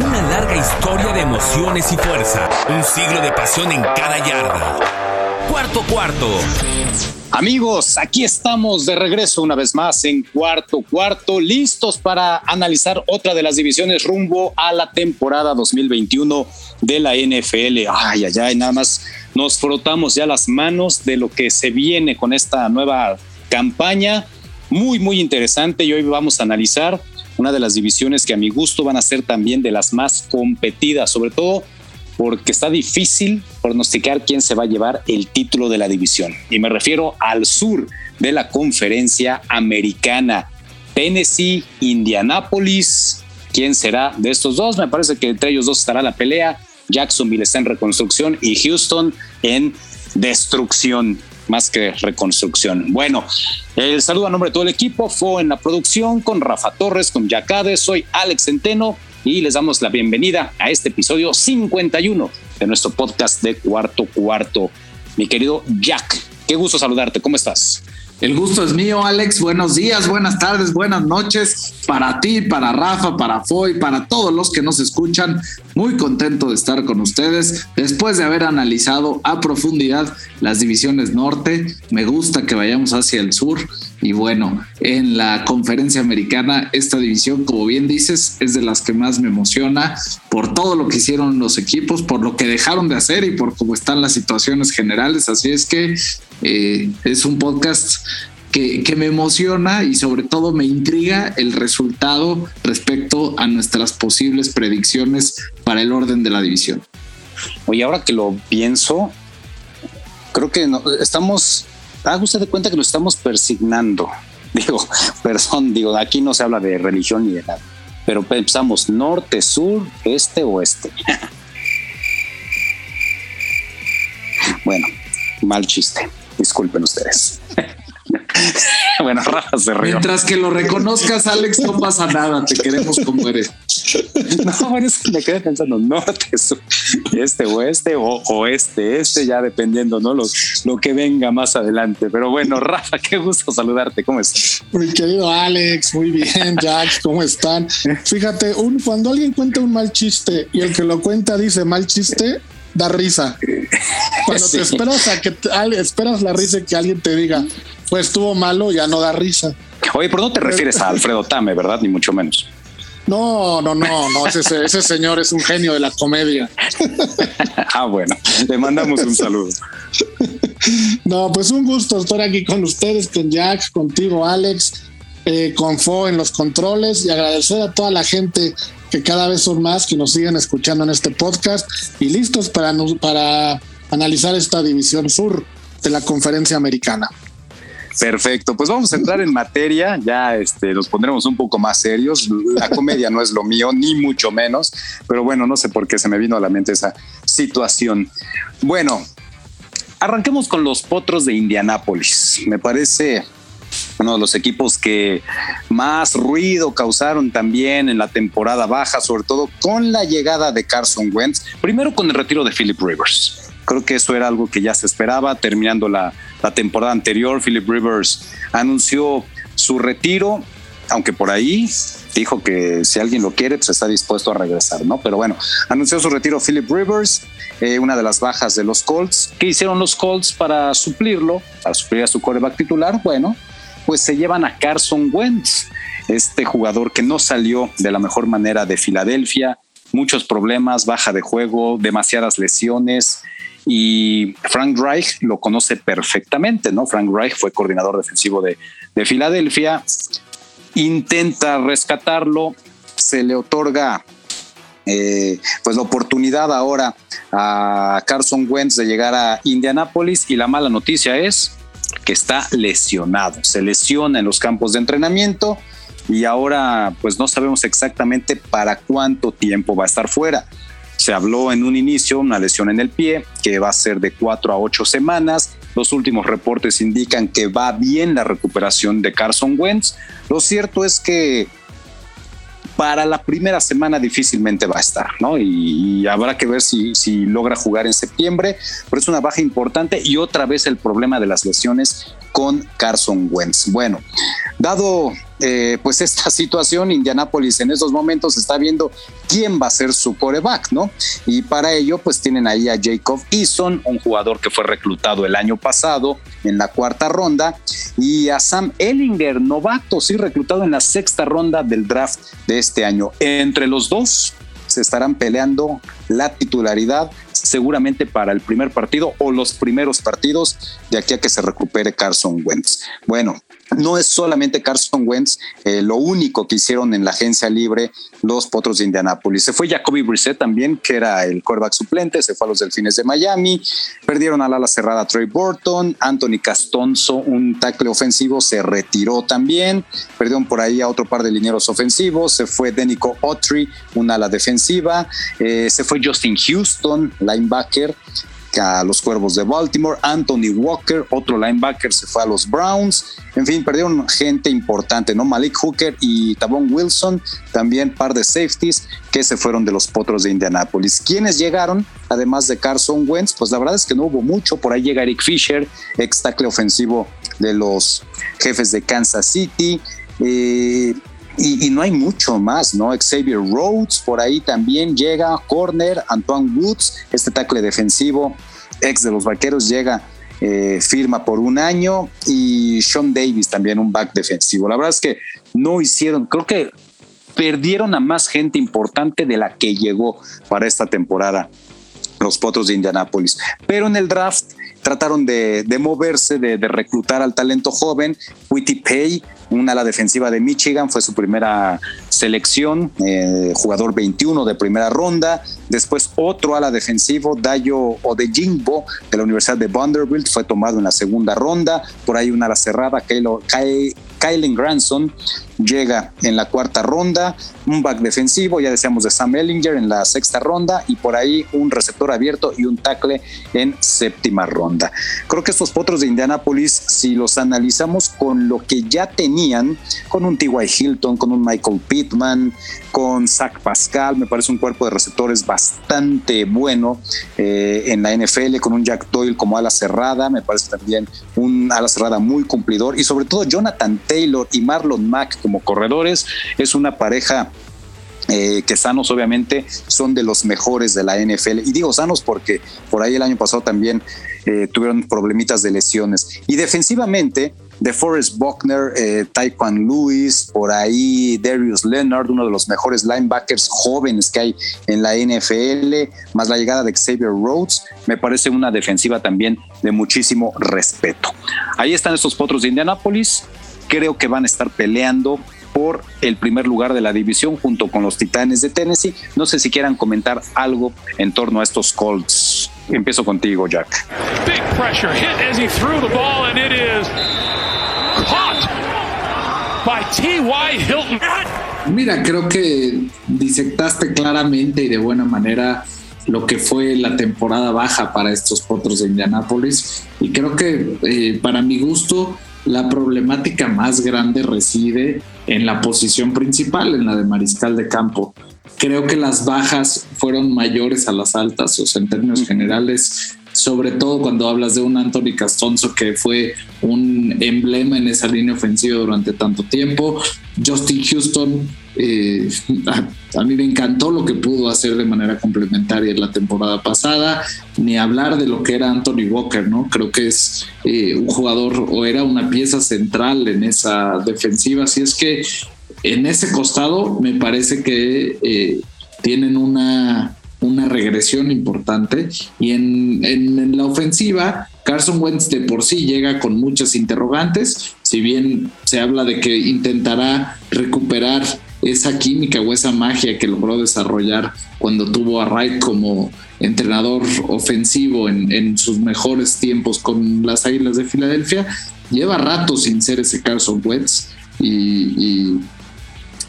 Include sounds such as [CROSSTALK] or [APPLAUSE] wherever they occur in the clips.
Una larga historia de emociones y fuerza. Un siglo de pasión en cada yarda. Cuarto cuarto. Amigos, aquí estamos de regreso una vez más en cuarto cuarto, listos para analizar otra de las divisiones rumbo a la temporada 2021 de la NFL. Ay, ay, ay, nada más nos frotamos ya las manos de lo que se viene con esta nueva campaña. Muy, muy interesante y hoy vamos a analizar una de las divisiones que a mi gusto van a ser también de las más competidas, sobre todo porque está difícil pronosticar quién se va a llevar el título de la división. Y me refiero al sur de la conferencia americana. Tennessee, Indianapolis. ¿Quién será de estos dos? Me parece que entre ellos dos estará la pelea. Jacksonville está en reconstrucción y Houston en destrucción más que reconstrucción. Bueno, el saludo a nombre de todo el equipo fue en la producción con Rafa Torres, con Yacade, soy Alex Centeno y les damos la bienvenida a este episodio 51 de nuestro podcast de Cuarto Cuarto. Mi querido Jack, qué gusto saludarte, ¿cómo estás? El gusto es mío, Alex. Buenos días, buenas tardes, buenas noches para ti, para Rafa, para Foy, para todos los que nos escuchan. Muy contento de estar con ustedes después de haber analizado a profundidad las divisiones norte. Me gusta que vayamos hacia el sur. Y bueno, en la conferencia americana, esta división, como bien dices, es de las que más me emociona por todo lo que hicieron los equipos, por lo que dejaron de hacer y por cómo están las situaciones generales. Así es que eh, es un podcast que, que, me emociona y sobre todo me intriga el resultado respecto a nuestras posibles predicciones para el orden de la división. Oye, ahora que lo pienso, creo que no, estamos, haga usted de cuenta que lo estamos persignando. [LAUGHS] Digo, perdón, digo, aquí no se habla de religión ni de nada, pero pensamos norte, sur, este, oeste. [LAUGHS] bueno, mal chiste. Disculpen ustedes. [LAUGHS] [LAUGHS] bueno, Rafa se rió. Mientras que lo reconozcas, Alex, no pasa nada. Te queremos como eres. [LAUGHS] no, es que me quedé pensando norte, sur, este, oeste o oeste, este, ya dependiendo, ¿no? Lo, lo que venga más adelante. Pero bueno, Rafa, qué gusto saludarte. ¿Cómo estás? Mi querido Alex, muy bien, Jack, ¿cómo están? Fíjate, un, cuando alguien cuenta un mal chiste y el que lo cuenta dice mal chiste, da risa. Cuando sí. te esperas a que esperas la risa que alguien te diga, pues estuvo malo, ya no da risa. Oye, pero no te refieres a Alfredo Tame, ¿verdad? Ni mucho menos. No, no, no, no, ese, ese señor es un genio de la comedia. [LAUGHS] ah, bueno, le mandamos un saludo. [LAUGHS] no, pues un gusto estar aquí con ustedes, con Jack, contigo, Alex, eh, con Fo en los controles y agradecer a toda la gente que cada vez son más que nos siguen escuchando en este podcast y listos para, para analizar esta división sur de la conferencia americana. Perfecto, pues vamos a entrar en materia, ya este, nos pondremos un poco más serios. La comedia no es lo mío, ni mucho menos, pero bueno, no sé por qué se me vino a la mente esa situación. Bueno, arranquemos con los potros de Indianápolis. Me parece uno de los equipos que más ruido causaron también en la temporada baja, sobre todo con la llegada de Carson Wentz, primero con el retiro de Philip Rivers. Creo que eso era algo que ya se esperaba. Terminando la, la temporada anterior, Philip Rivers anunció su retiro, aunque por ahí dijo que si alguien lo quiere, pues está dispuesto a regresar, ¿no? Pero bueno, anunció su retiro Philip Rivers, eh, una de las bajas de los Colts. ¿Qué hicieron los Colts para suplirlo, para suplir a su coreback titular? Bueno, pues se llevan a Carson Wentz, este jugador que no salió de la mejor manera de Filadelfia, muchos problemas, baja de juego, demasiadas lesiones. Y Frank Reich lo conoce perfectamente, ¿no? Frank Reich fue coordinador defensivo de, de Filadelfia, intenta rescatarlo, se le otorga eh, pues la oportunidad ahora a Carson Wentz de llegar a Indianápolis y la mala noticia es que está lesionado, se lesiona en los campos de entrenamiento y ahora pues no sabemos exactamente para cuánto tiempo va a estar fuera. Se habló en un inicio una lesión en el pie que va a ser de cuatro a ocho semanas. Los últimos reportes indican que va bien la recuperación de Carson Wentz. Lo cierto es que para la primera semana difícilmente va a estar, ¿no? Y, habrá que ver si, si, logra jugar en septiembre, pero es una baja importante y otra vez el problema de las lesiones con Carson Wentz. Bueno, Dado eh, pues [LAUGHS] esta situación, Indianapolis en estos momentos está viendo quién va a ser su coreback, ¿no? Y para ello pues tienen ahí a Jacob Eason, un jugador que fue reclutado el año pasado en la cuarta ronda, y a Sam Ellinger, novato, sí, reclutado en la sexta ronda del draft de este año. Entre los dos se estarán peleando la titularidad seguramente para el primer partido o los primeros partidos de aquí a que se recupere Carson Wentz. Bueno, no es solamente Carson Wentz eh, lo único que hicieron en la agencia libre los Potros de Indianápolis. Se fue Jacoby Brissett también, que era el quarterback suplente, se fue a los Delfines de Miami, perdieron al ala cerrada Trey Burton, Anthony Castonzo, un tackle ofensivo, se retiró también, perdieron por ahí a otro par de linieros ofensivos, se fue Denico Autry, un ala defensiva, eh, se fue Justin Houston, linebacker, a los Cuervos de Baltimore. Anthony Walker, otro linebacker, se fue a los Browns. En fin, perdieron gente importante, ¿no? Malik Hooker y Tabón Wilson, también par de safeties que se fueron de los Potros de Indianápolis. ¿Quiénes llegaron? Además de Carson Wentz, pues la verdad es que no hubo mucho. Por ahí llega Eric Fisher, ex tackle ofensivo de los jefes de Kansas City. Eh, y, no hay mucho más, ¿no? Xavier Rhodes, por ahí también llega, corner, Antoine Woods, este tackle defensivo, ex de los vaqueros, llega, eh, firma por un año, y Sean Davis también, un back defensivo. La verdad es que no hicieron, creo que perdieron a más gente importante de la que llegó para esta temporada los Potros de Indianápolis. Pero en el draft trataron de, moverse, de, reclutar al talento joven. Witty Pay, una ala defensiva de Michigan, fue su primera selección, eh, jugador 21 de primera ronda. Después otro ala defensivo, Dayo Odejimbo, de la Universidad de Vanderbilt, fue tomado en la segunda ronda. Por ahí una ala cerrada, Kylen Granson, llega en la cuarta ronda, un back defensivo, ya decíamos de Sam Ellinger en la sexta ronda y por ahí un receptor abierto y un tackle en séptima ronda. Creo que estos potros de Indianapolis, si los analizamos con lo que ya tenían, con un T.Y. Hilton, con un Michael Pittman, con Zach Pascal, me parece un cuerpo de receptores bastante bueno eh, en la NFL, con un Jack Doyle como ala cerrada, me parece también un ala cerrada muy cumplidor y sobre todo Jonathan Taylor y Marlon Mack como corredores, es una pareja eh, que sanos obviamente son de los mejores de la NFL. Y digo sanos porque por ahí el año pasado también eh, tuvieron problemitas de lesiones. Y defensivamente, de Forrest Buckner, eh, Taekwon Lewis, por ahí Darius Leonard, uno de los mejores linebackers jóvenes que hay en la NFL, más la llegada de Xavier Rhodes, me parece una defensiva también de muchísimo respeto. Ahí están estos potros de Indianapolis creo que van a estar peleando por el primer lugar de la división junto con los Titanes de Tennessee. No sé si quieran comentar algo en torno a estos Colts. Empiezo contigo, Jack. Big pressure hit as he threw the ball and it is by T.Y. Hilton. Mira, creo que disectaste claramente y de buena manera lo que fue la temporada baja para estos potros de Indianápolis y creo que eh, para mi gusto la problemática más grande reside en la posición principal, en la de mariscal de campo. Creo que las bajas fueron mayores a las altas, o sea, en términos generales, sobre todo cuando hablas de un Anthony Castonzo que fue un emblema en esa línea ofensiva durante tanto tiempo. Justin Houston, eh, [LAUGHS] a, mí me encantó lo que pudo hacer de manera complementaria en la temporada pasada, ni hablar de lo que era Anthony Walker, ¿no? Creo que es eh, un jugador o era una pieza central en esa defensiva, así es que en ese costado me parece que eh, tienen una una regresión importante. Y en, en, la ofensiva Carson Wentz de por sí llega con muchas interrogantes, si bien se habla de que intentará recuperar esa química o esa magia que logró desarrollar cuando tuvo a Wright como entrenador ofensivo en, en sus mejores tiempos con las Águilas de Filadelfia, lleva rato sin ser ese Carson Wentz. Y, y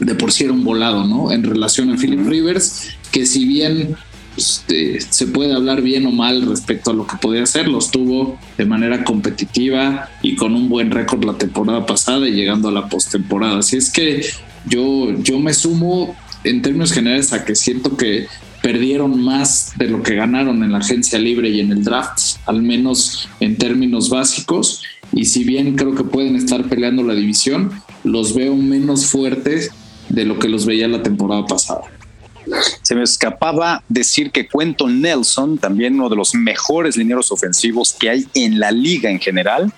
de por sí era un volado, ¿no? En relación a Philip Rivers, que si bien este, se puede hablar bien o mal respecto a lo que podía hacer, los tuvo de manera competitiva y con un buen récord la temporada pasada y llegando a la postemporada. Así es que yo, yo me sumo en términos generales a que siento que perdieron más de lo que ganaron en la agencia libre y en el draft, al menos en términos básicos. Y si bien creo que pueden estar peleando la división, los veo menos fuertes de lo que los veía la temporada pasada. Se me escapaba decir que Quentin Nelson, también uno de los mejores lineros ofensivos que hay en la liga en general,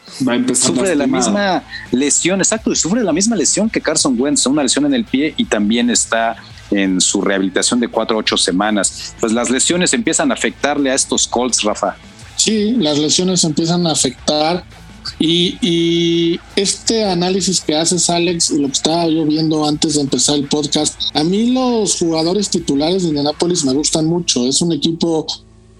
sufre de la misma lesión, exacto, y sufre de la misma lesión que Carson Wentz, una lesión en el pie y también está en su rehabilitación de cuatro a ocho semanas. Pues las lesiones empiezan a afectarle a estos Colts, Rafa. Sí, las lesiones empiezan a afectar y, este análisis que haces, Alex, y lo que estaba yo viendo antes de empezar el podcast, a mí los jugadores titulares de Indianapolis me gustan mucho. Es un equipo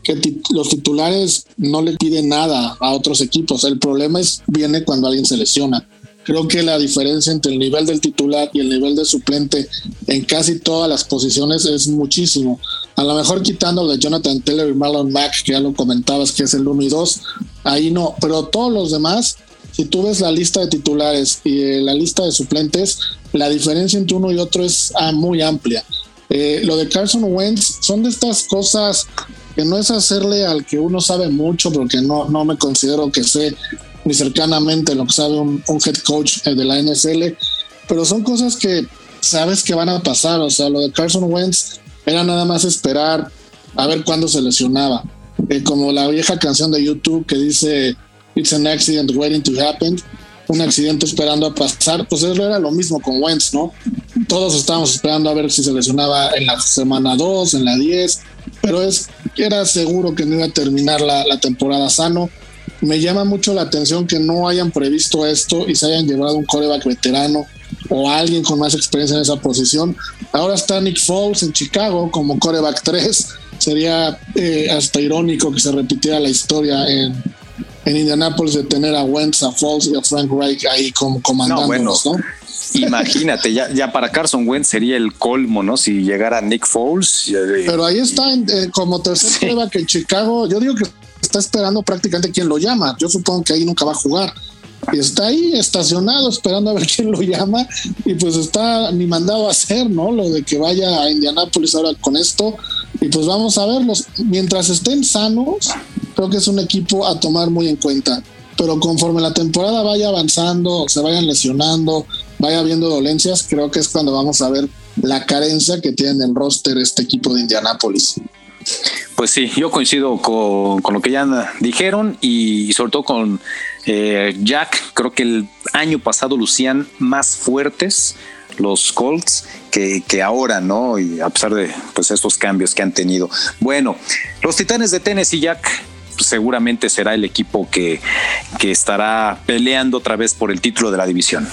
que los titulares no le piden nada a otros equipos. El problema es viene cuando alguien se lesiona. Creo que la diferencia entre el nivel del titular y el nivel de suplente en casi todas las posiciones es muchísimo. A lo mejor quitando de Jonathan Taylor y Marlon Mack, que ya lo comentabas que es el 1 y 2, ahí no, pero todos los demás, si tú ves la lista de titulares y eh, la lista de suplentes, la diferencia entre uno y otro es ah, muy amplia. Eh, lo de Carson Wentz son de estas cosas que no es hacerle al que uno sabe mucho, porque no, no me considero que sé ni cercanamente lo que sabe un, head coach eh, de la NSL, pero son cosas que sabes que van a pasar. O sea, lo de Carson Wentz era nada más esperar a ver cuándo se lesionaba. Eh, como la vieja canción de YouTube que dice It's an accident waiting to happen, un accidente esperando a pasar, pues eso era lo mismo con Wentz, ¿no? Todos estábamos esperando a ver si se lesionaba en la semana 2, en la 10, pero es, era seguro que no iba a terminar la, la temporada sano me llama mucho la atención que no hayan previsto esto y se hayan llevado un coreback veterano o alguien con más experiencia en esa posición. Ahora está Nick Foles en Chicago como coreback 3. Sería eh, hasta irónico que se repitiera la historia en, en Indianapolis de tener a Wentz, a Foles y a Frank Reich ahí como comandándonos, ¿no? Imagínate, ya, ya para Carson Wentz sería el colmo, ¿no? Si llegara Nick Foles. Pero ahí está eh, como tercer coreback en Chicago. Yo digo que está esperando prácticamente quién lo llama. Yo supongo que ahí nunca va a jugar. Está ahí estacionado esperando a ver [LAUGHS] quién lo llama y pues está ni mandado a hacer, ¿no? Lo de que vaya a Indianápolis ahora con esto y pues vamos a verlos. Mientras estén sanos, creo que es un equipo a tomar muy en cuenta. Pero conforme la temporada vaya avanzando, se vayan lesionando, vaya habiendo dolencias, creo que es cuando vamos a ver la carencia que tiene el roster este equipo de Indianápolis. Pues sí, yo coincido con, lo que ya dijeron y, sobre todo con eh, Jack. Creo que el año pasado lucían más fuertes los Colts que, que, ahora, ¿no? Y a pesar de pues, estos cambios que han tenido. Bueno, los Titanes de Tennessee, Jack, seguramente será el equipo que, que estará peleando otra vez por el título de la división.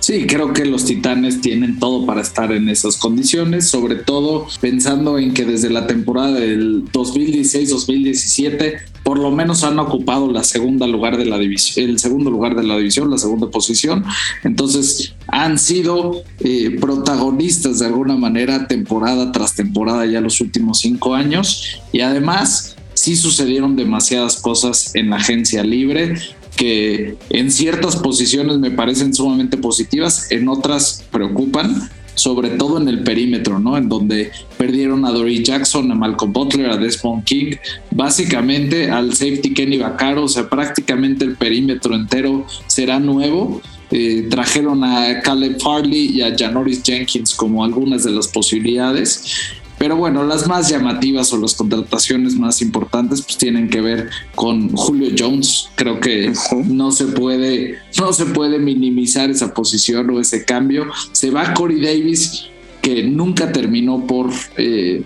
Sí, creo que los Titanes tienen todo para estar en esas condiciones, sobre todo pensando en que desde la temporada del 2016-2017 por lo menos han ocupado la segunda lugar de la división, el segundo lugar de la división, la segunda posición. Entonces han sido eh, protagonistas de alguna manera temporada tras temporada ya los últimos cinco años. Y además sí sucedieron demasiadas cosas en la agencia libre que en ciertas posiciones me parecen sumamente positivas, en otras preocupan, sobre todo en el perímetro, ¿no? En donde perdieron a Dory Jackson, a Malcolm Butler, a Desmond King, básicamente al safety Kenny Vaccaro, o sea, prácticamente el perímetro entero será nuevo. Eh, trajeron a Caleb Farley y a Janoris Jenkins como algunas de las posibilidades pero bueno, las más llamativas o las contrataciones más importantes pues tienen que ver con Julio Jones. Creo que no se puede, no se puede minimizar esa posición o ese cambio. Se va Corey Davis, que nunca terminó por eh,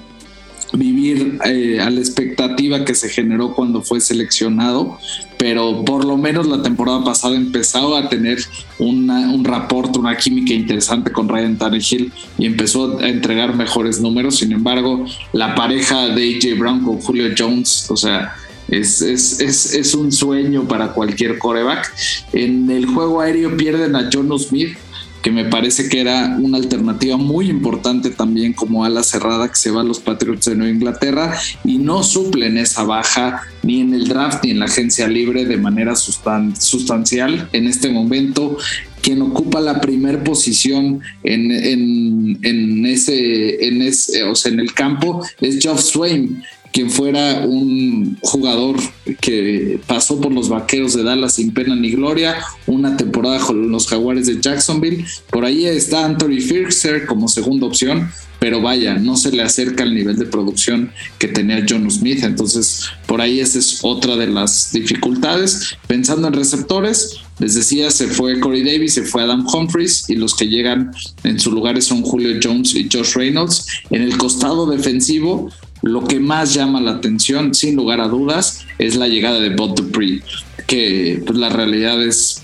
vivir eh, a la expectativa que se generó cuando fue seleccionado, pero por lo menos la temporada pasada empezó a tener un reporte, una química interesante con Ryan Tannehill y empezó a entregar mejores números. Sin embargo, la pareja de AJ Brown con Julio Jones, o sea, es, es, es, es un sueño para cualquier coreback. En el juego aéreo pierden a John Smith, que me parece que era una alternativa muy importante también como ala cerrada que se va a los Patriots de Nueva Inglaterra y no suplen esa baja ni en el draft ni en la agencia libre de manera sustancial en este momento. Quien ocupa la primera posición en, en, ese, en ese, o sea, en el campo es Geoff Swain, quien fuera un jugador que pasó por los vaqueros de Dallas sin pena ni gloria, una temporada con los jaguares de Jacksonville. Por ahí está Anthony Firkser como segunda opción, pero vaya, no se le acerca al nivel de producción que tenía John Smith. Entonces, por ahí esa es otra de las dificultades. Pensando en receptores, les decía, se fue Corey Davis, se fue Adam Humphries y los que llegan en su lugar son Julio Jones y Josh Reynolds. En el costado defensivo, lo que más llama la atención, sin lugar a dudas, es la llegada de Bob Dupree, que pues, la realidad es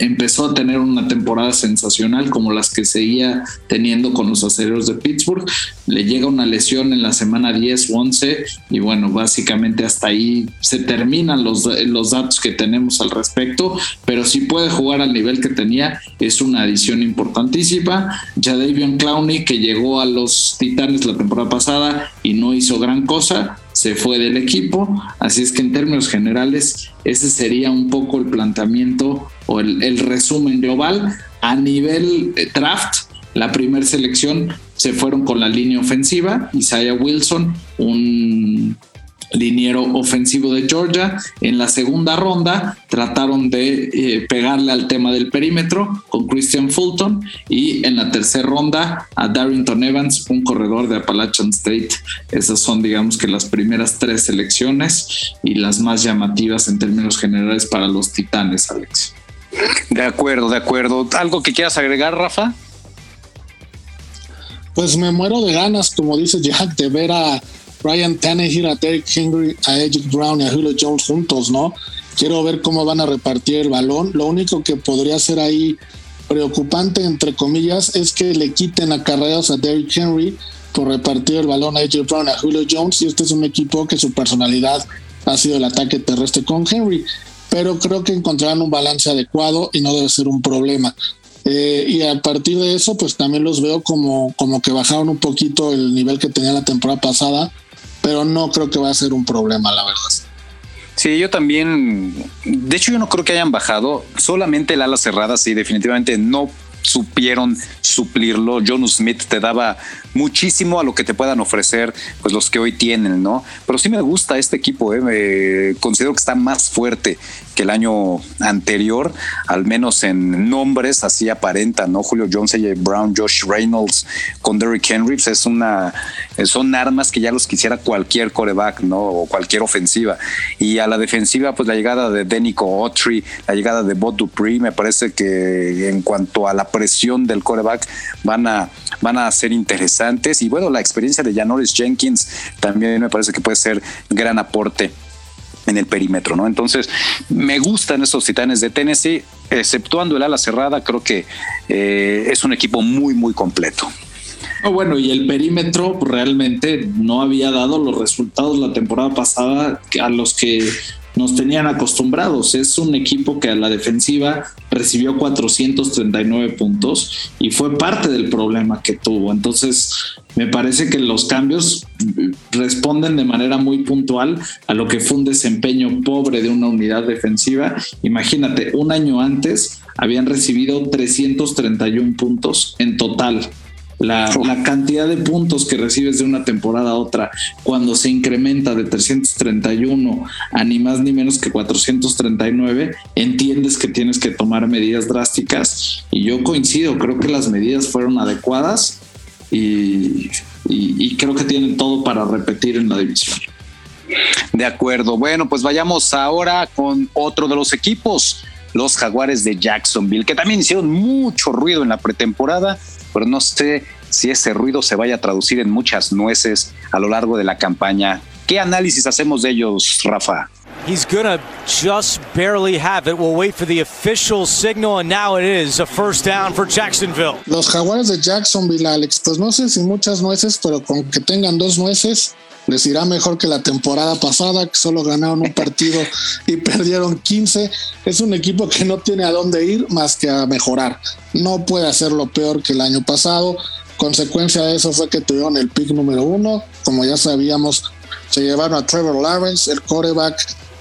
empezó a tener una temporada sensacional como las que seguía teniendo con los acereros de Pittsburgh. Le llega una lesión en la semana 10 o 11 y bueno, básicamente hasta ahí se terminan los, los datos que tenemos al respecto, pero si puede jugar al nivel que tenía, es una adición importantísima. Ya Davion Clowney, que llegó a los Titanes la temporada pasada y no hizo gran cosa, se fue del equipo, así es que en términos generales ese sería un poco el planteamiento o el, resumen global. A nivel eh, draft, la primera selección se fueron con la línea ofensiva, Isaiah Wilson, un liniero ofensivo de Georgia. En la segunda ronda trataron de eh, pegarle al tema del perímetro con Christian Fulton y en la tercera ronda a Darrington Evans, un corredor de Appalachian State. Esas son digamos que las primeras tres selecciones y las más llamativas en términos generales para los Titanes, Alex. De acuerdo, de acuerdo. ¿Algo que quieras agregar, Rafa? Pues me muero de ganas, como dice Jack, de ver a Ryan Tannehill, a Derek Henry, a Edric Brown y a Julio Jones juntos, ¿no? Quiero ver cómo van a repartir el balón. Lo único que podría ser ahí preocupante, entre comillas, es que le quiten acarreos a Derrick Henry por repartir el balón a AJ Brown, a Julio Jones, y este es un equipo que su personalidad ha sido el ataque terrestre con Henry. Pero creo que encontrarán un balance adecuado y no debe ser un problema. Eh, y a partir de eso, pues también los veo como, como que bajaron un poquito el nivel que tenía la temporada pasada pero no creo que va a ser un problema, la verdad. Sí, yo también, de hecho yo no creo que hayan bajado, solamente el ala cerrada sí, definitivamente no supieron suplirlo. John Smith te daba muchísimo a lo que te puedan ofrecer pues los que hoy tienen, ¿no? Pero sí me gusta este equipo, ¿eh? considero que está más fuerte que el año anterior, al menos en nombres, así aparenta, ¿no? Julio Jones, AJ Brown, Josh Reynolds con Derrick Henry, pues es una, son armas que ya los quisiera cualquier coreback, ¿no? O cualquier ofensiva. Y a la defensiva, pues la llegada de Denico Autry, la llegada de Bob Dupree, me parece que en cuanto a la presión del coreback van a, van a ser interesantes. Y bueno, la experiencia de Janoris Jenkins también me parece que puede ser gran aporte en el perímetro, ¿no? Entonces, me gustan estos titanes de Tennessee, exceptuando el ala cerrada, creo que eh, es un equipo muy, muy completo. bueno, y el perímetro realmente no había dado los resultados la temporada pasada a los que nos tenían acostumbrados. Es un equipo que a la defensiva recibió 439 puntos y fue parte del problema que tuvo. Entonces, me parece que los cambios responden de manera muy puntual a lo que fue un desempeño pobre de una unidad defensiva. Imagínate, un año antes habían recibido 331 puntos en total la, cantidad de puntos que recibes de una temporada a otra, cuando se incrementa de 331 a ni más ni menos que 439, entiendes que tienes que tomar medidas drásticas. Y yo coincido, creo que las medidas fueron adecuadas y, y creo que tienen todo para repetir en la división. De acuerdo. Bueno, pues vayamos ahora con otro de los equipos, los Jaguares de Jacksonville, que también hicieron mucho ruido en la pretemporada pero no sé si ese ruido se vaya a traducir en muchas nueces a lo largo de la campaña. ¿Qué análisis hacemos de ellos, Rafa? He's gonna just barely have it. We'll wait for the official signal, and now it is a first down for Jacksonville. Los jaguares de Jacksonville, Alex, pues no sé si muchas nueces, pero con que tengan dos nueces, les irá mejor que la temporada pasada, que solo ganaron un partido y [LAUGHS] perdieron 15. Es un equipo que no tiene a dónde ir más que a mejorar. No puede hacerlo peor que el año pasado. Consecuencia de eso fue que tuvieron el pick número uno. Como ya sabíamos, se llevaron a Trevor Lawrence, el quarterback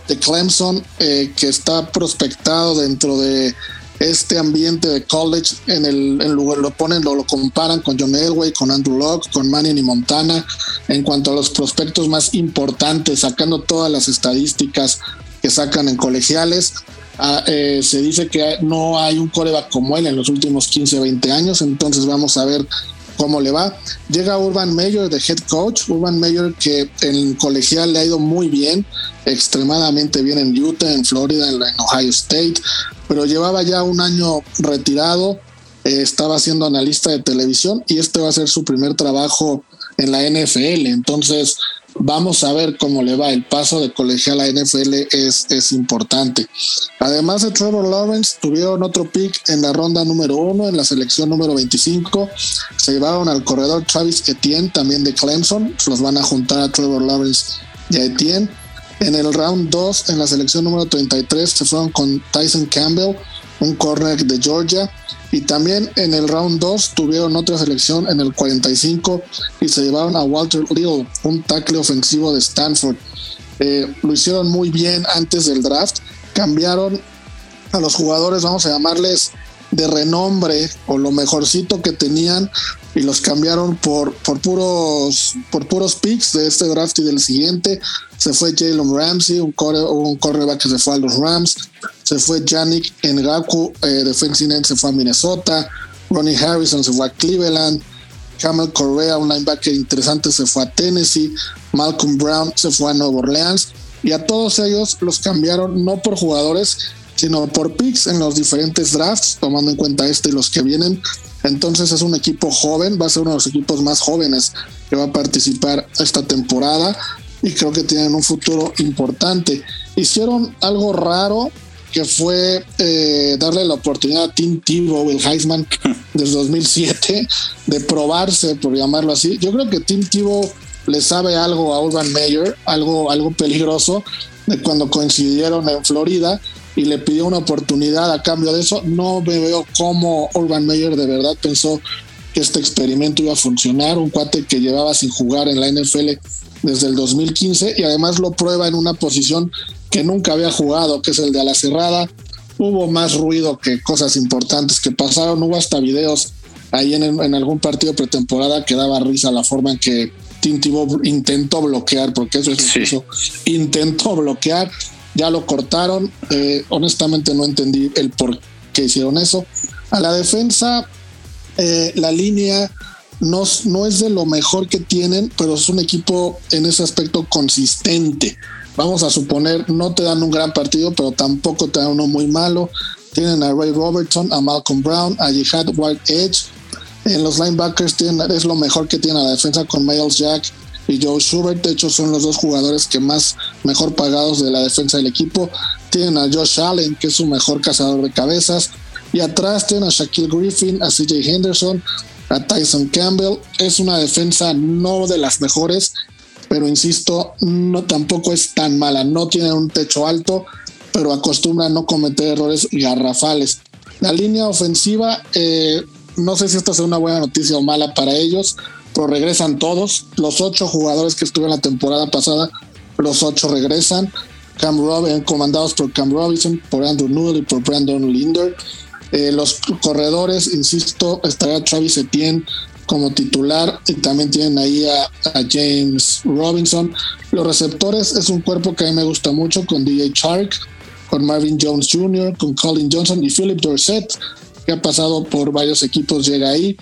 de Clemson, eh, que está prospectado dentro de este ambiente de college en el en lugar lo ponen lo, comparan con John Elway, con Andrew Locke, con Manning y Montana en cuanto a los prospectos más importantes, sacando todas las estadísticas que sacan en colegiales. Ah, eh, se dice que no hay un coreback como él en los últimos 15, 20 años, entonces vamos a ver cómo le va. Llega Urban Mayor de head coach, Urban Mayor que en colegial le ha ido muy bien, extremadamente bien en Utah, en Florida, en, Ohio State, pero llevaba ya un año retirado, eh, estaba siendo analista de televisión y este va a ser su primer trabajo en la NFL, entonces Vamos a ver cómo le va. El paso de colegial a NFL es, es importante. Además de Trevor Lawrence, tuvieron otro pick en la ronda número uno, en la selección número 25. Se llevaron al corredor Travis Etienne, también de Clemson. Los van a juntar a Trevor Lawrence y a Etienne. En el round 2, en la selección número 33, se fueron con Tyson Campbell, un corner de Georgia. Y también en el round 2 tuvieron otra selección en el 45 y se llevaron a Walter Little, un tackle ofensivo de Stanford. Eh, lo hicieron muy bien antes del draft. Cambiaron a los jugadores, vamos a llamarles de renombre o lo mejorcito que tenían y los cambiaron por, por puros por puros picks de este draft y del siguiente. Se fue Jalen Ramsey, un, core, un cornerback que se fue a los Rams. Se fue Yannick Ngaku, eh, end, se fue a Minnesota. Ronnie Harrison se fue a Cleveland. Camel Correa, un linebacker interesante, se fue a Tennessee. Malcolm Brown se fue a Nueva Orleans. Y a todos ellos los cambiaron no por jugadores, sino por picks en los diferentes drafts, tomando en cuenta este y los que vienen. Entonces es un equipo joven, va a ser uno de los equipos más jóvenes que va a participar esta temporada y creo que tienen un futuro importante. Hicieron algo raro que fue eh, darle la oportunidad a Tim Tebow, el Heisman [LAUGHS] del 2007, de probarse, por llamarlo así. Yo creo que Tim Tebow le sabe algo a Urban Meyer, algo, algo peligroso, de cuando coincidieron en Florida y le pidió una oportunidad a cambio de eso. No me veo cómo Urban Meyer de verdad pensó que este experimento iba a funcionar. Un cuate que llevaba sin jugar en la NFL desde el 2015 y además lo prueba en una posición que nunca había jugado, que es el de a la cerrada. Hubo más ruido que cosas importantes que pasaron. Hubo hasta videos ahí en, en algún partido pretemporada que daba risa la forma en que Tim intentó bloquear, porque eso es eso, intentó bloquear ya lo cortaron. Eh, honestamente no entendí el por qué hicieron eso. A la defensa, eh, la línea no, no es de lo mejor que tienen, pero es un equipo en ese aspecto consistente. Vamos a suponer, no te dan un gran partido, pero tampoco te dan uno muy malo. Tienen a Ray Robertson, a Malcolm Brown, a Jihad White Edge. En los linebackers tienen, es lo mejor que tiene la defensa con Miles Jack y Joe Schubert. De hecho, son los dos jugadores que más mejor pagados de la defensa del equipo. Tienen a Josh Allen, que es su mejor cazador de cabezas. Y atrás tienen a Shaquille Griffin, a CJ Henderson, a Tyson Campbell. Es una defensa no de las mejores, pero insisto, no tampoco es tan mala. No tiene un techo alto, pero acostumbra a no cometer errores garrafales. La línea ofensiva, eh, no sé si esta es una buena noticia o mala para ellos pero regresan todos. Los ocho jugadores que estuvieron la temporada pasada, los ocho regresan. Cam Robinson, comandados por Cam Robinson, por Andrew Newell y por Brandon Linder. Eh, los corredores, insisto, estará Travis Etienne como titular y también tienen ahí a, James Robinson. Los receptores es un cuerpo que a mí me gusta mucho con DJ Chark, con Marvin Jones Jr., con Colin Johnson y Philip Dorset, que ha pasado por varios equipos, llega ahí.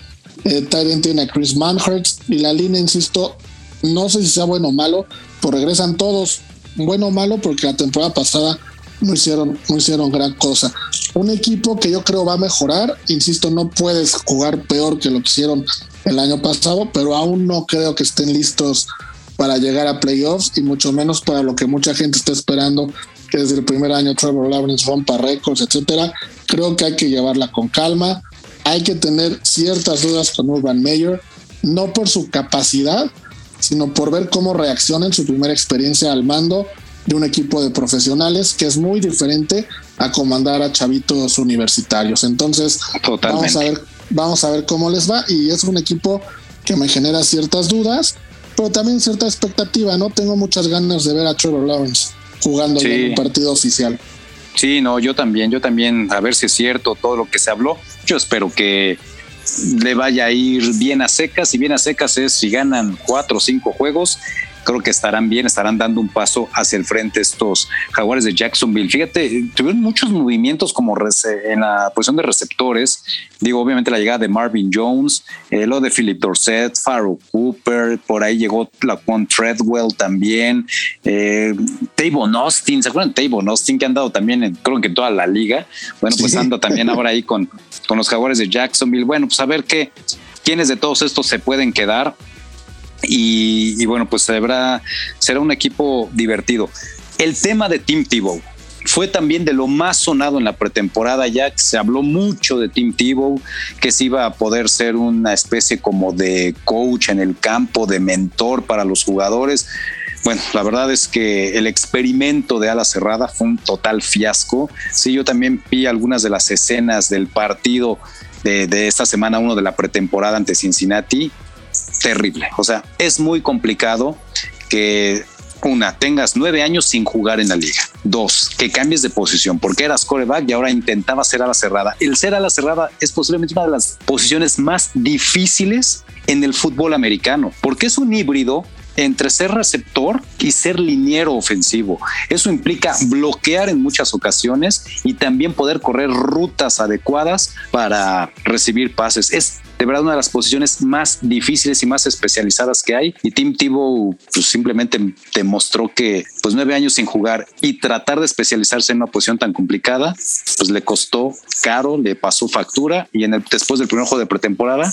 Eh, tiene a Chris Manhurst y la línea, insisto, no sé si sea bueno o malo, pero regresan todos bueno o malo porque la temporada pasada no hicieron, no hicieron gran cosa. Un equipo que yo creo va a mejorar, insisto, no puedes jugar peor que lo que hicieron el año pasado, pero aún no creo que estén listos para llegar a playoffs y mucho menos para lo que mucha gente está esperando, que desde el primer año Trevor Lawrence rompa récords, etcétera. Creo que hay que llevarla con calma hay que tener ciertas dudas con Urban Meyer, no por su capacidad, sino por ver cómo reacciona en su primera experiencia al mando de un equipo de profesionales, que es muy diferente a comandar a chavitos universitarios. Entonces, vamos a ver, vamos a ver cómo les va. Y es un equipo que me genera ciertas dudas, pero también cierta expectativa. No tengo muchas ganas de ver a Trevor Lawrence jugando en un partido oficial. Sí, no, yo también, yo también, a ver si es cierto todo lo que se habló. Yo espero que le vaya a ir bien a secas y bien a secas es si ganan cuatro o cinco juegos creo que estarán bien, estarán dando un paso hacia el frente estos jaguares de Jacksonville. Fíjate, tuvieron muchos movimientos como en la posición de receptores. Digo, obviamente la llegada de Marvin Jones, eh, lo de Philip Dorset, Farrell Cooper, por ahí llegó la Juan Treadwell también, eh, Tavon Austin, ¿se acuerdan de Tavon Austin que han dado también, en, creo que en toda la liga? Bueno, pues anda también ahora ahí con, con los jaguares de Jacksonville. Bueno, pues a ver qué, quiénes de todos estos se pueden quedar. Y, bueno, pues será, un equipo divertido. El tema de Tim Tebow fue también de lo más sonado en la pretemporada, ya se habló mucho de Tim Tebow, que se iba a poder ser una especie como de coach en el campo, de mentor para los jugadores. Bueno, la verdad es que el experimento de ala cerrada fue un total fiasco. Sí, yo también vi algunas de las escenas del partido de, de esta semana uno de la pretemporada ante Cincinnati terrible. O sea, es muy complicado que una, tengas nueve años sin jugar en la liga. Dos, que cambies de posición, porque eras coreback y ahora intentaba ser a la cerrada. El ser a la cerrada es posiblemente una de las posiciones más difíciles en el fútbol americano, porque es un híbrido entre ser receptor y ser liniero ofensivo. Eso implica bloquear en muchas ocasiones y también poder correr rutas adecuadas para recibir pases. Es de verdad una de las posiciones más difíciles y más especializadas que hay. Y Tim Tebow pues, simplemente demostró que pues nueve años sin jugar y tratar de especializarse en una posición tan complicada, pues le costó caro, le pasó factura y en el, después del primer juego de pretemporada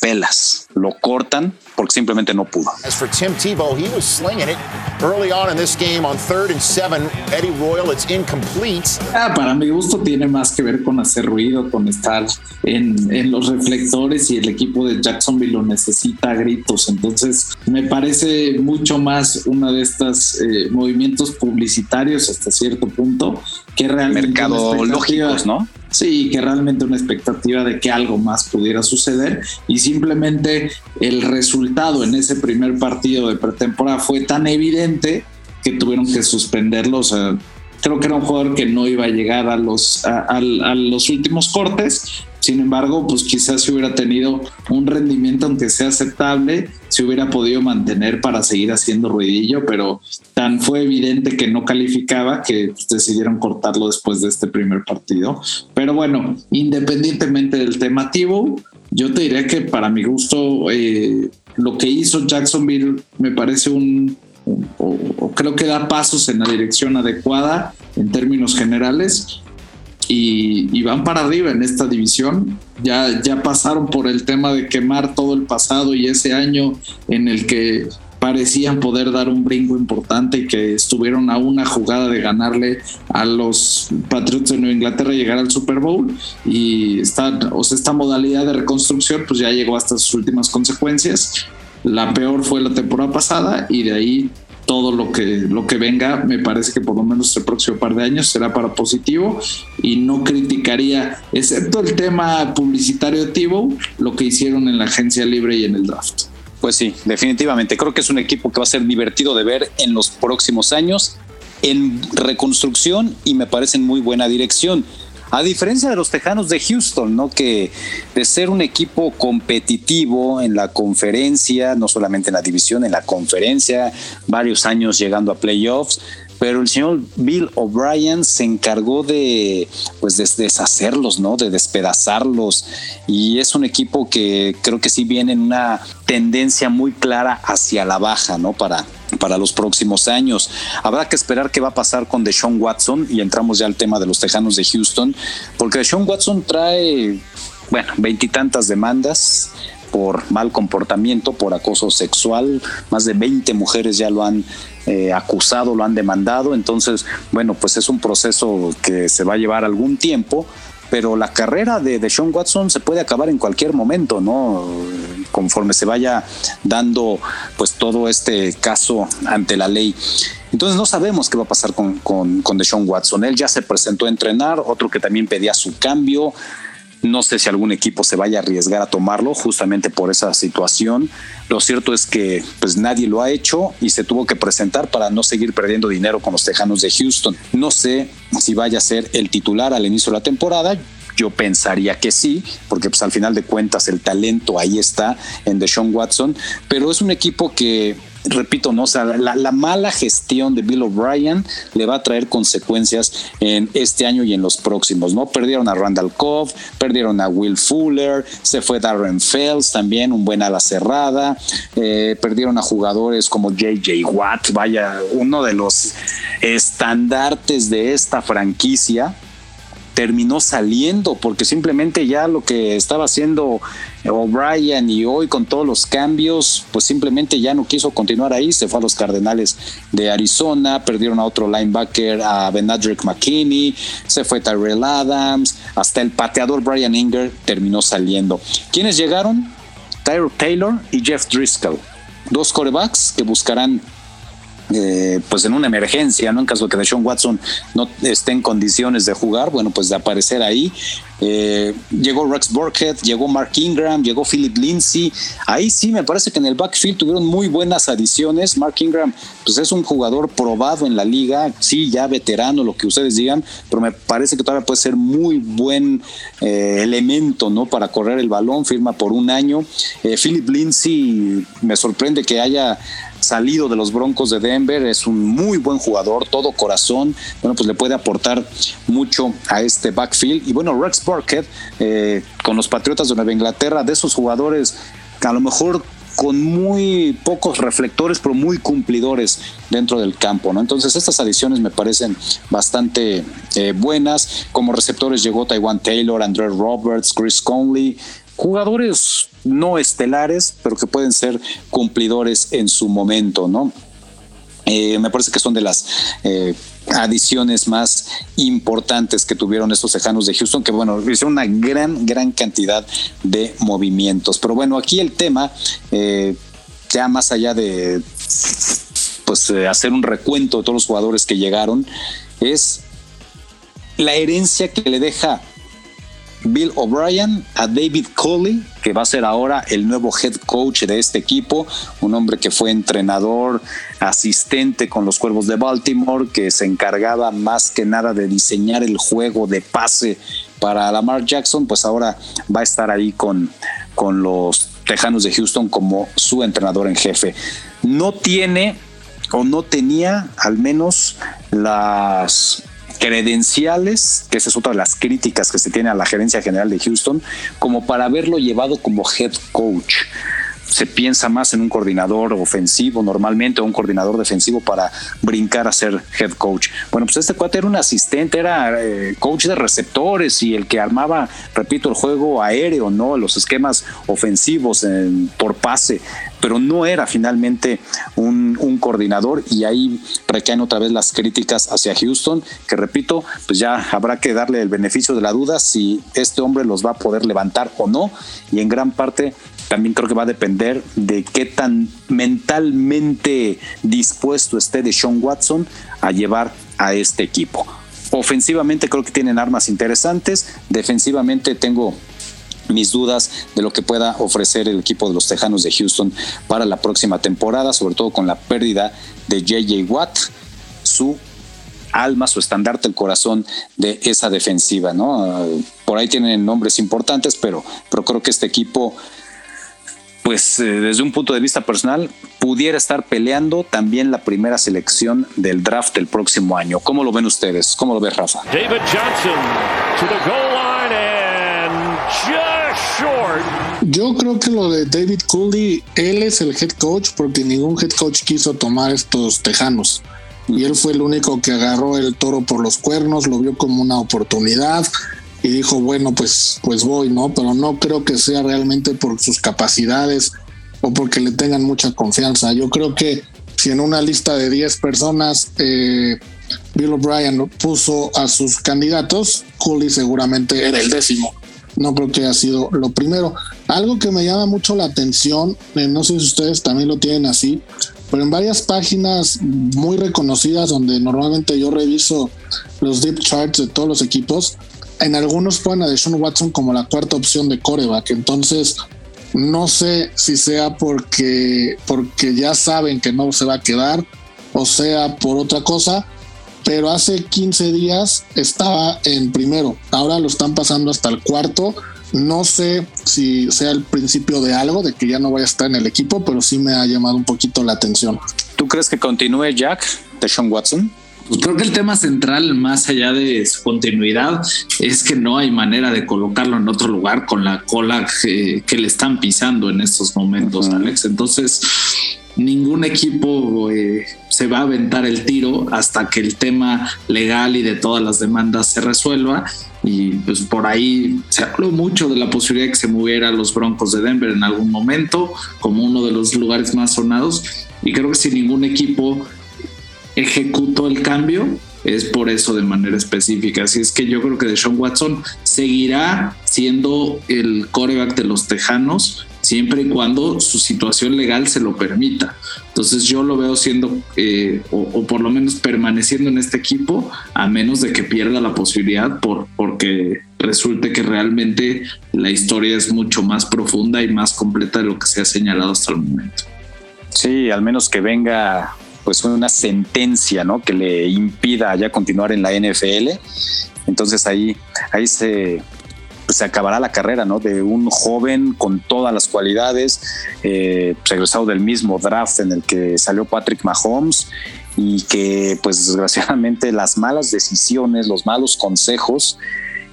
pelas, lo cortan porque simplemente no pudo. As for Tim Tebow, he was slinging it early on in this game on third and seven. Eddie Royal, it's incomplete. Ah, para mi gusto tiene más que ver con hacer ruido, con estar en, en los reflectores y el equipo de Jacksonville lo necesita a gritos. Entonces, me parece mucho más una de estas eh, movimientos publicitarios hasta cierto punto que realmente mercado lógicos, ¿no? Sí, que realmente una expectativa de que algo más pudiera suceder y simplemente el resultado en ese primer partido de pretemporada fue tan evidente que tuvieron que suspenderlo. O sea, creo que era un jugador que no iba a llegar a los, a los últimos cortes sin embargo, pues quizás si hubiera tenido un rendimiento, aunque sea aceptable, se hubiera podido mantener para seguir haciendo ruidillo, pero tan fue evidente que no calificaba que decidieron cortarlo después de este primer partido. Pero bueno, independientemente del tema yo te diría que para mi gusto eh, lo que hizo Jacksonville me parece un, o creo que da pasos en la dirección adecuada en términos generales y, van para arriba en esta división. Ya, ya pasaron por el tema de quemar todo el pasado y ese año en el que parecían poder dar un brinco importante y que estuvieron a una jugada de ganarle a los Patriots de Nueva Inglaterra llegar al Super Bowl y esta, o sea, esta modalidad de reconstrucción pues ya llegó hasta sus últimas consecuencias. La peor fue la temporada pasada y de ahí todo lo que, lo que venga, me parece que por lo menos el próximo par de años será para positivo y no criticaría, excepto el tema publicitario de Tivo, lo que hicieron en la agencia libre y en el draft. Pues sí, definitivamente. Creo que es un equipo que va a ser divertido de ver en los próximos años en reconstrucción y me parece en muy buena dirección. A diferencia de los Tejanos de Houston, ¿no? Que de ser un equipo competitivo en la conferencia, no solamente en la división, en la conferencia, varios años llegando a playoffs, pero el señor Bill O'Brien se encargó de pues de deshacerlos, ¿no? De despedazarlos y es un equipo que creo que sí viene en una tendencia muy clara hacia la baja, ¿no? Para para los próximos años. Habrá que esperar qué va a pasar con Deshaun Watson y entramos ya al tema de los Tejanos de Houston, porque Deshaun Watson trae, bueno, veintitantas demandas por mal comportamiento, por acoso sexual. Más de 20 mujeres ya lo han eh, acusado, lo han demandado. Entonces, bueno, pues es un proceso que se va a llevar algún tiempo, pero la carrera de, de Sean Watson se puede acabar en cualquier momento, ¿no? Conforme se vaya dando pues todo este caso ante la ley. Entonces no sabemos qué va a pasar con, con, con Deshaun Watson. Él ya se presentó a entrenar, otro que también pedía su cambio No sé si algún equipo se vaya a arriesgar a tomarlo justamente por esa situación. Lo cierto es que pues nadie lo ha hecho y se tuvo que presentar para no seguir perdiendo dinero con los Tejanos de Houston. No sé si vaya a ser el titular al inicio de la temporada. Yo pensaría que sí, porque pues al final de cuentas el talento ahí está en Deshaun Watson, pero es un equipo que repito, ¿no? O sea, la, mala gestión de Bill O'Brien le va a traer consecuencias en este año y en los próximos, ¿no? Perdieron a Randall Cobb, perdieron a Will Fuller, se fue Darren Fells también, un buen ala cerrada, eh, perdieron a jugadores como JJ Watt, vaya, uno de los estandartes de esta franquicia terminó saliendo porque simplemente ya lo que estaba haciendo O'Brien y hoy con todos los cambios, pues simplemente ya no quiso continuar ahí, se fue a los Cardenales de Arizona, perdieron a otro linebacker, a Benadrick McKinney, se fue Tyrell Adams, hasta el pateador Brian Inger terminó saliendo. ¿Quiénes llegaron? Tyler Taylor y Jeff Driscoll, dos corebacks que buscarán eh, pues en una emergencia, ¿no? En caso de que Deshaun Watson no esté en condiciones de jugar, bueno, pues de aparecer ahí. Eh, llegó Rex Burkhead, llegó Mark Ingram, llegó Philip Lindsay. Ahí sí me parece que en el backfield tuvieron muy buenas adiciones. Mark Ingram, pues es un jugador probado en la liga, sí, ya veterano, lo que ustedes digan, pero me parece que todavía puede ser muy buen eh, elemento, ¿no? Para correr el balón, firma por un año. Philip Lindsay, me sorprende que haya salido de los Broncos de Denver, es un muy buen jugador, todo corazón, bueno, pues le puede aportar mucho a este backfield. Y bueno, Rex Burkhead, eh, con los Patriotas de Nueva Inglaterra, de esos jugadores a lo mejor con muy pocos reflectores, pero muy cumplidores dentro del campo, ¿no? Entonces estas adiciones me parecen bastante eh, buenas. Como receptores llegó Taiwan Taylor, Andrew Roberts, Chris Conley, jugadores no estelares, pero que pueden ser cumplidores en su momento, ¿no? Eh, me parece que son de las eh, adiciones más importantes que tuvieron estos lejanos de Houston, que bueno, hicieron una gran, gran cantidad de movimientos. Pero bueno, aquí el tema, eh, ya más allá de pues hacer un recuento de todos los jugadores que llegaron, es la herencia que le deja Bill O'Brien, a David Coley, que va a ser ahora el nuevo head coach de este equipo, un hombre que fue entrenador, asistente con los Cuervos de Baltimore, que se encargaba más que nada de diseñar el juego de pase para Lamar Jackson, pues ahora va a estar ahí con, con los Tejanos de Houston como su entrenador en jefe. No tiene o no tenía al menos las credenciales, que esa es otra de las críticas que se tiene a la gerencia general de Houston, como para haberlo llevado como head coach se piensa más en un coordinador ofensivo normalmente o un coordinador defensivo para brincar a ser head coach. Bueno, pues este cuate era un asistente, era eh, coach de receptores y el que armaba, repito, el juego aéreo, ¿no? Los esquemas ofensivos por pase, pero no era finalmente un, coordinador y ahí recaen otra vez las críticas hacia Houston, que repito, pues ya habrá que darle el beneficio de la duda si este hombre los va a poder levantar o no y en gran parte también creo que va a depender de qué tan mentalmente dispuesto esté de Sean Watson a llevar a este equipo. Ofensivamente creo que tienen armas interesantes, defensivamente tengo mis dudas de lo que pueda ofrecer el equipo de los Tejanos de Houston para la próxima temporada, sobre todo con la pérdida de JJ Watt, su alma, su estandarte, el corazón de esa defensiva, ¿no? Por ahí tienen nombres importantes, pero, pero creo que este equipo pues eh, desde un punto de vista personal, pudiera estar peleando también la primera selección del draft del próximo año. ¿Cómo lo ven ustedes? ¿Cómo lo ves, Rafa? David Johnson to the goal line and. Yo creo que lo de David Cooley, él es el head coach porque ningún head coach quiso tomar estos tejanos. Y él fue el único que agarró el toro por los cuernos, lo vio como una oportunidad y dijo, bueno, pues, pues voy, ¿no? Pero no creo que sea realmente por sus capacidades o porque le tengan mucha confianza. Yo creo que si en una lista de 10 personas eh, Bill O'Brien puso a sus candidatos, Cooley seguramente era el décimo. No creo que haya sido lo primero. Algo que me llama mucho la atención, eh, no sé si ustedes también lo tienen así, pero en varias páginas muy reconocidas donde normalmente yo reviso los deep charts de todos los equipos, en algunos ponen a Deshaun Watson como la cuarta opción de coreback. Entonces, no sé si sea porque, porque ya saben que no se va a quedar o sea por otra cosa, pero hace 15 días estaba en primero, ahora lo están pasando hasta el cuarto. No sé si sea el principio de algo, de que ya no vaya a estar en el equipo, pero sí me ha llamado un poquito la atención. ¿Tú crees que continúe Jack de Sean Watson? Pues creo que el tema central, más allá de su continuidad, es que no hay manera de colocarlo en otro lugar con la cola que, le están pisando en estos momentos, Alex. Entonces, ningún equipo eh, se va a aventar el tiro hasta que el tema legal y de todas las demandas se resuelva. Y pues por ahí se habló mucho de la posibilidad de que se moviera los Broncos de Denver en algún momento como uno de los lugares más sonados. Y creo que si ningún equipo ejecutó el cambio, es por eso de manera específica. Así es que yo creo que Deshaun Watson seguirá siendo el coreback de los Tejanos siempre y cuando su situación legal se lo permita. Entonces yo lo veo siendo, eh, o, por lo menos permaneciendo en este equipo, a menos de que pierda la posibilidad por, porque resulte que realmente la historia es mucho más profunda y más completa de lo que se ha señalado hasta el momento. Sí, al menos que venga pues una sentencia, ¿no? Que le impida ya continuar en la NFL. Entonces ahí, ahí se, pues, se acabará la carrera, ¿no? De un joven con todas las cualidades, eh, regresado del mismo draft en el que salió Patrick Mahomes y que, pues desgraciadamente, [LAUGHS] las malas decisiones, los malos consejos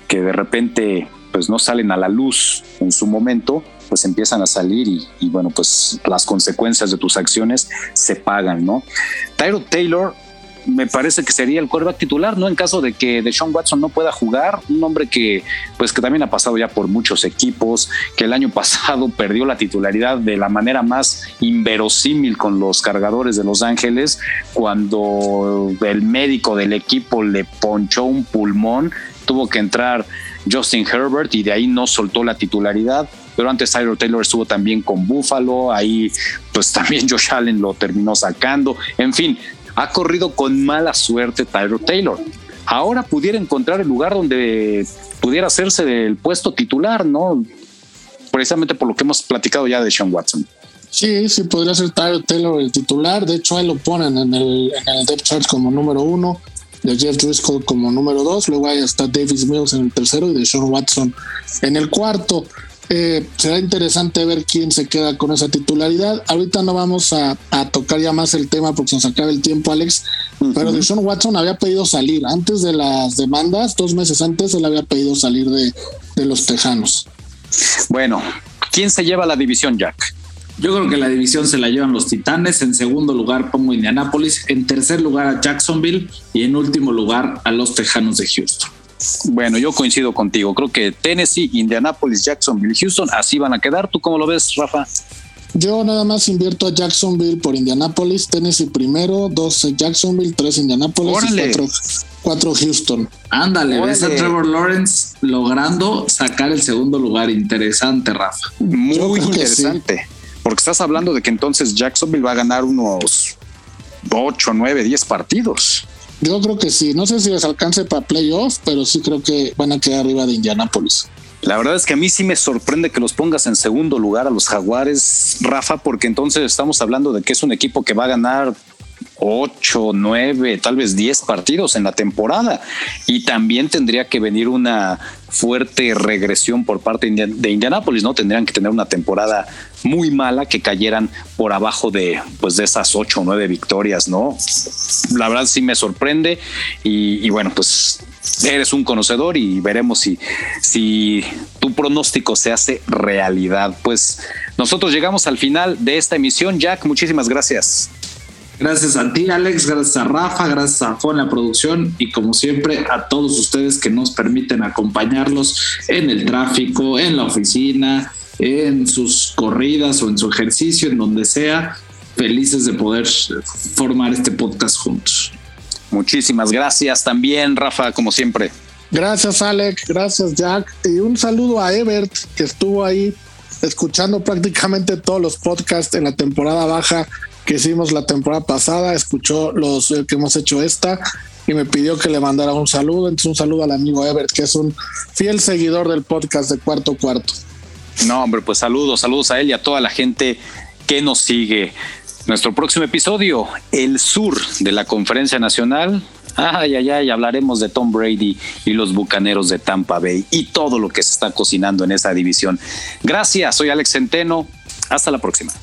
que de repente, pues no salen a la luz en su momento, pues empiezan a salir y, bueno, pues las consecuencias de tus acciones se pagan, ¿no? Tyro Taylor me parece que sería el quarterback titular, ¿no? En caso de que Deshaun Watson no pueda jugar, un hombre que, pues que también ha pasado ya por muchos equipos, que el año [LAUGHS] pasado perdió la titularidad de la manera más inverosímil con los cargadores de Los Ángeles, cuando el médico del equipo le ponchó un pulmón, tuvo que entrar Justin Herbert y de ahí no soltó la titularidad pero antes Tyler Taylor estuvo también con Buffalo, ahí pues también [LAUGHS] Josh Allen lo terminó sacando, en fin, ha corrido con mala suerte Tyler Taylor. Ahora pudiera encontrar el lugar donde pudiera hacerse del puesto titular, ¿no? Precisamente por lo que hemos platicado ya de Sean Watson. Sí, sí, podría ser Tyler Taylor el titular. De hecho, ahí lo ponen en el, en el depth chart como número uno, de Jeff Driscoll como número dos. Luego ahí está Davis Mills en el tercero y de Sean Watson en el cuarto. Eh, será interesante ver quién se queda con esa titularidad. Ahorita no vamos a, tocar ya más el tema porque se nos acaba el tiempo, Alex. Pero Deshaun Watson había pedido salir antes de las demandas, dos meses antes, él había pedido salir de, de los Tejanos. Bueno, ¿quién se lleva la división, Jack? Yo creo que la división se la llevan los Titanes. En segundo lugar pongo Indianapolis. En tercer lugar a Jacksonville. Y en último lugar a los Tejanos de Houston. Bueno, yo coincido contigo. Creo que Tennessee, Indianapolis, Jacksonville, Houston, así van a quedar. ¿Tú cómo lo ves, Rafa? Yo nada más invierto a Jacksonville por Indianapolis, Tennessee primero, dos Jacksonville, tres Indianapolis cuatro, Houston. Ándale, ves a Trevor Lawrence logrando sacar el segundo lugar. Interesante, Rafa. Muy interesante. Porque estás hablando de que entonces Jacksonville va a ganar unos 8, 9, 10 partidos. Yo creo que sí. No sé si les alcance para playoff, pero sí creo que van a quedar arriba de Indianapolis. La verdad es que a mí sí me sorprende que los pongas en segundo lugar a los Jaguares, Rafa, porque entonces estamos hablando de que es un equipo que va a ganar 8, 9, tal vez 10 partidos en la temporada. Y también tendría que venir una fuerte regresión por parte de Indianápolis, ¿no? Tendrían que tener una temporada muy mala que cayeran por abajo de, pues, de esas 8 o 9 victorias, ¿no? La verdad sí me sorprende y, bueno, pues eres un conocedor y veremos si, si tu pronóstico se hace realidad. Pues nosotros llegamos al final de esta emisión. Jack, muchísimas gracias. Gracias a ti, Alex, gracias a Rafa, gracias a Juan la producción y como siempre a todos ustedes que nos permiten acompañarlos en el tráfico, en la oficina, en sus corridas o en su ejercicio, en donde sea. Felices de poder formar este podcast juntos. Muchísimas gracias también, Rafa, como siempre. Gracias, Alex. Gracias, Jack. Y un saludo a Ebert, que estuvo ahí escuchando prácticamente todos los podcasts en la temporada baja que hicimos la temporada pasada, escuchó los que hemos hecho esta y me pidió que le mandara un saludo. Entonces, un saludo al amigo Ebert, que es un fiel seguidor del podcast de Cuarto Cuarto. No, hombre, pues saludos, saludos a él y a toda la gente que nos sigue. Nuestro próximo episodio, el sur de la Conferencia Nacional. Ay, ay, ay, hablaremos de Tom Brady y los Bucaneros de Tampa Bay y todo lo que se está cocinando en esa división. Gracias, soy Alex Centeno. Hasta la próxima.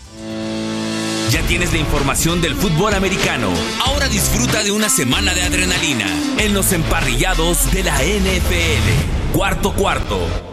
Ya tienes la información del fútbol americano. Ahora disfruta de una semana de adrenalina en los emparrillados de la NFL. Cuarto cuarto.